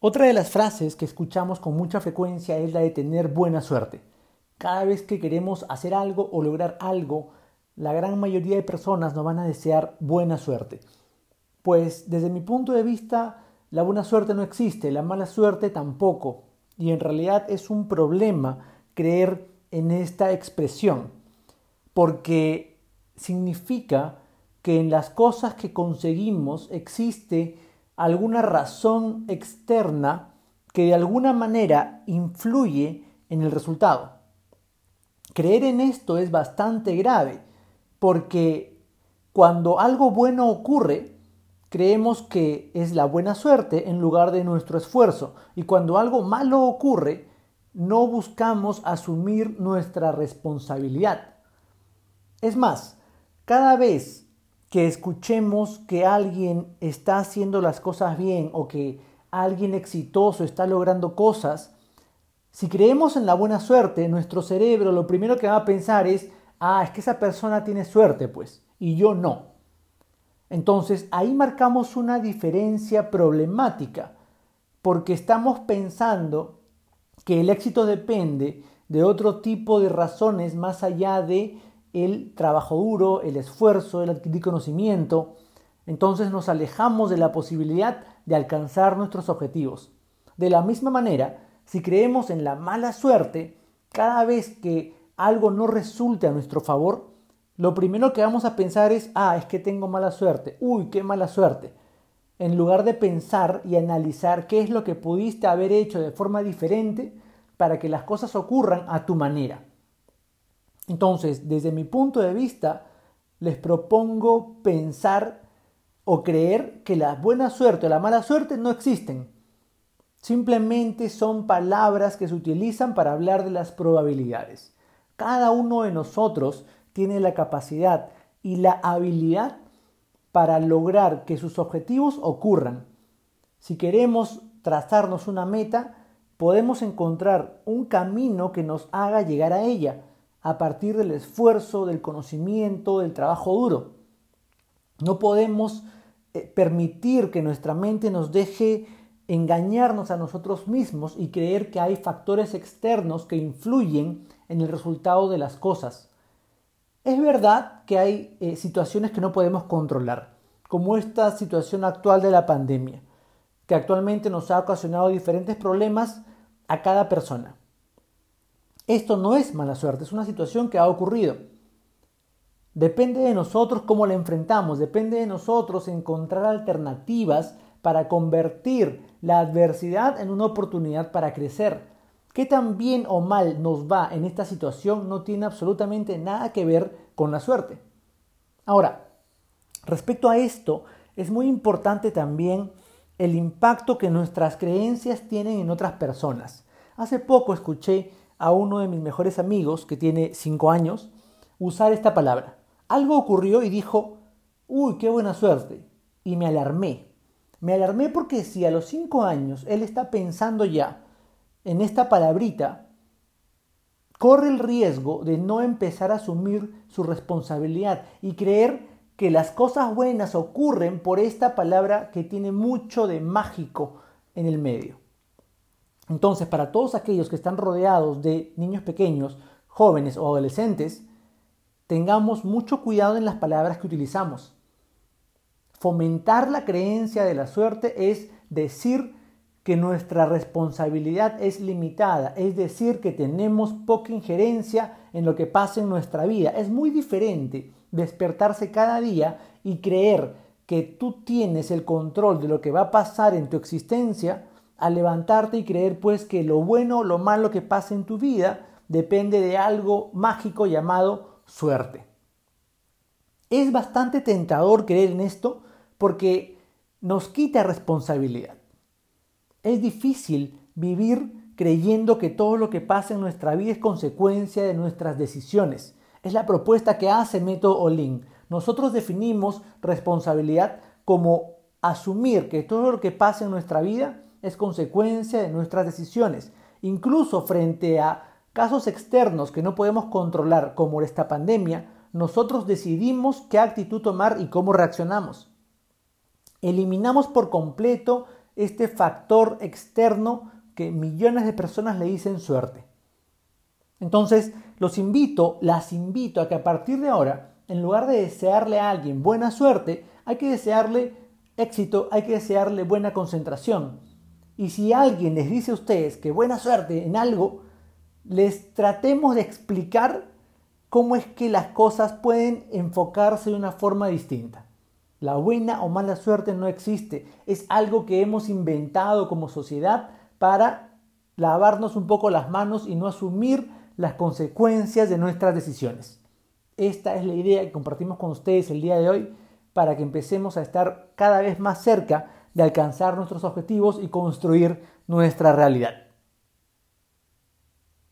Otra de las frases que escuchamos con mucha frecuencia es la de tener buena suerte. Cada vez que queremos hacer algo o lograr algo, la gran mayoría de personas nos van a desear buena suerte. Pues desde mi punto de vista, la buena suerte no existe, la mala suerte tampoco. Y en realidad es un problema creer en esta expresión, porque significa que en las cosas que conseguimos existe alguna razón externa que de alguna manera influye en el resultado. Creer en esto es bastante grave, porque cuando algo bueno ocurre, creemos que es la buena suerte en lugar de nuestro esfuerzo, y cuando algo malo ocurre, no buscamos asumir nuestra responsabilidad. Es más, cada vez que escuchemos que alguien está haciendo las cosas bien o que alguien exitoso está logrando cosas, si creemos en la buena suerte, nuestro cerebro lo primero que va a pensar es, ah, es que esa persona tiene suerte, pues, y yo no. Entonces ahí marcamos una diferencia problemática, porque estamos pensando que el éxito depende de otro tipo de razones más allá de el trabajo duro, el esfuerzo, el adquirir conocimiento, entonces nos alejamos de la posibilidad de alcanzar nuestros objetivos. De la misma manera, si creemos en la mala suerte, cada vez que algo no resulte a nuestro favor, lo primero que vamos a pensar es, ah, es que tengo mala suerte, uy, qué mala suerte. En lugar de pensar y analizar qué es lo que pudiste haber hecho de forma diferente para que las cosas ocurran a tu manera. Entonces, desde mi punto de vista, les propongo pensar o creer que la buena suerte o la mala suerte no existen. Simplemente son palabras que se utilizan para hablar de las probabilidades. Cada uno de nosotros tiene la capacidad y la habilidad para lograr que sus objetivos ocurran. Si queremos trazarnos una meta, podemos encontrar un camino que nos haga llegar a ella a partir del esfuerzo, del conocimiento, del trabajo duro. No podemos eh, permitir que nuestra mente nos deje engañarnos a nosotros mismos y creer que hay factores externos que influyen en el resultado de las cosas. Es verdad que hay eh, situaciones que no podemos controlar, como esta situación actual de la pandemia, que actualmente nos ha ocasionado diferentes problemas a cada persona. Esto no es mala suerte, es una situación que ha ocurrido. Depende de nosotros cómo la enfrentamos, depende de nosotros encontrar alternativas para convertir la adversidad en una oportunidad para crecer. Qué tan bien o mal nos va en esta situación no tiene absolutamente nada que ver con la suerte. Ahora, respecto a esto, es muy importante también el impacto que nuestras creencias tienen en otras personas. Hace poco escuché a uno de mis mejores amigos, que tiene cinco años, usar esta palabra. Algo ocurrió y dijo, uy, qué buena suerte. Y me alarmé. Me alarmé porque si a los cinco años él está pensando ya en esta palabrita, corre el riesgo de no empezar a asumir su responsabilidad y creer que las cosas buenas ocurren por esta palabra que tiene mucho de mágico en el medio. Entonces, para todos aquellos que están rodeados de niños pequeños, jóvenes o adolescentes, tengamos mucho cuidado en las palabras que utilizamos. Fomentar la creencia de la suerte es decir que nuestra responsabilidad es limitada, es decir, que tenemos poca injerencia en lo que pasa en nuestra vida. Es muy diferente despertarse cada día y creer que tú tienes el control de lo que va a pasar en tu existencia a levantarte y creer pues que lo bueno o lo malo que pasa en tu vida depende de algo mágico llamado suerte. Es bastante tentador creer en esto porque nos quita responsabilidad. Es difícil vivir creyendo que todo lo que pasa en nuestra vida es consecuencia de nuestras decisiones. Es la propuesta que hace Método Olin. Nosotros definimos responsabilidad como asumir que todo lo que pasa en nuestra vida es consecuencia de nuestras decisiones, incluso frente a casos externos que no podemos controlar, como esta pandemia, nosotros decidimos qué actitud tomar y cómo reaccionamos. Eliminamos por completo este factor externo que millones de personas le dicen suerte. Entonces, los invito, las invito a que a partir de ahora, en lugar de desearle a alguien buena suerte, hay que desearle éxito, hay que desearle buena concentración. Y si alguien les dice a ustedes que buena suerte en algo, les tratemos de explicar cómo es que las cosas pueden enfocarse de una forma distinta. La buena o mala suerte no existe, es algo que hemos inventado como sociedad para lavarnos un poco las manos y no asumir las consecuencias de nuestras decisiones. Esta es la idea que compartimos con ustedes el día de hoy para que empecemos a estar cada vez más cerca de alcanzar nuestros objetivos y construir nuestra realidad.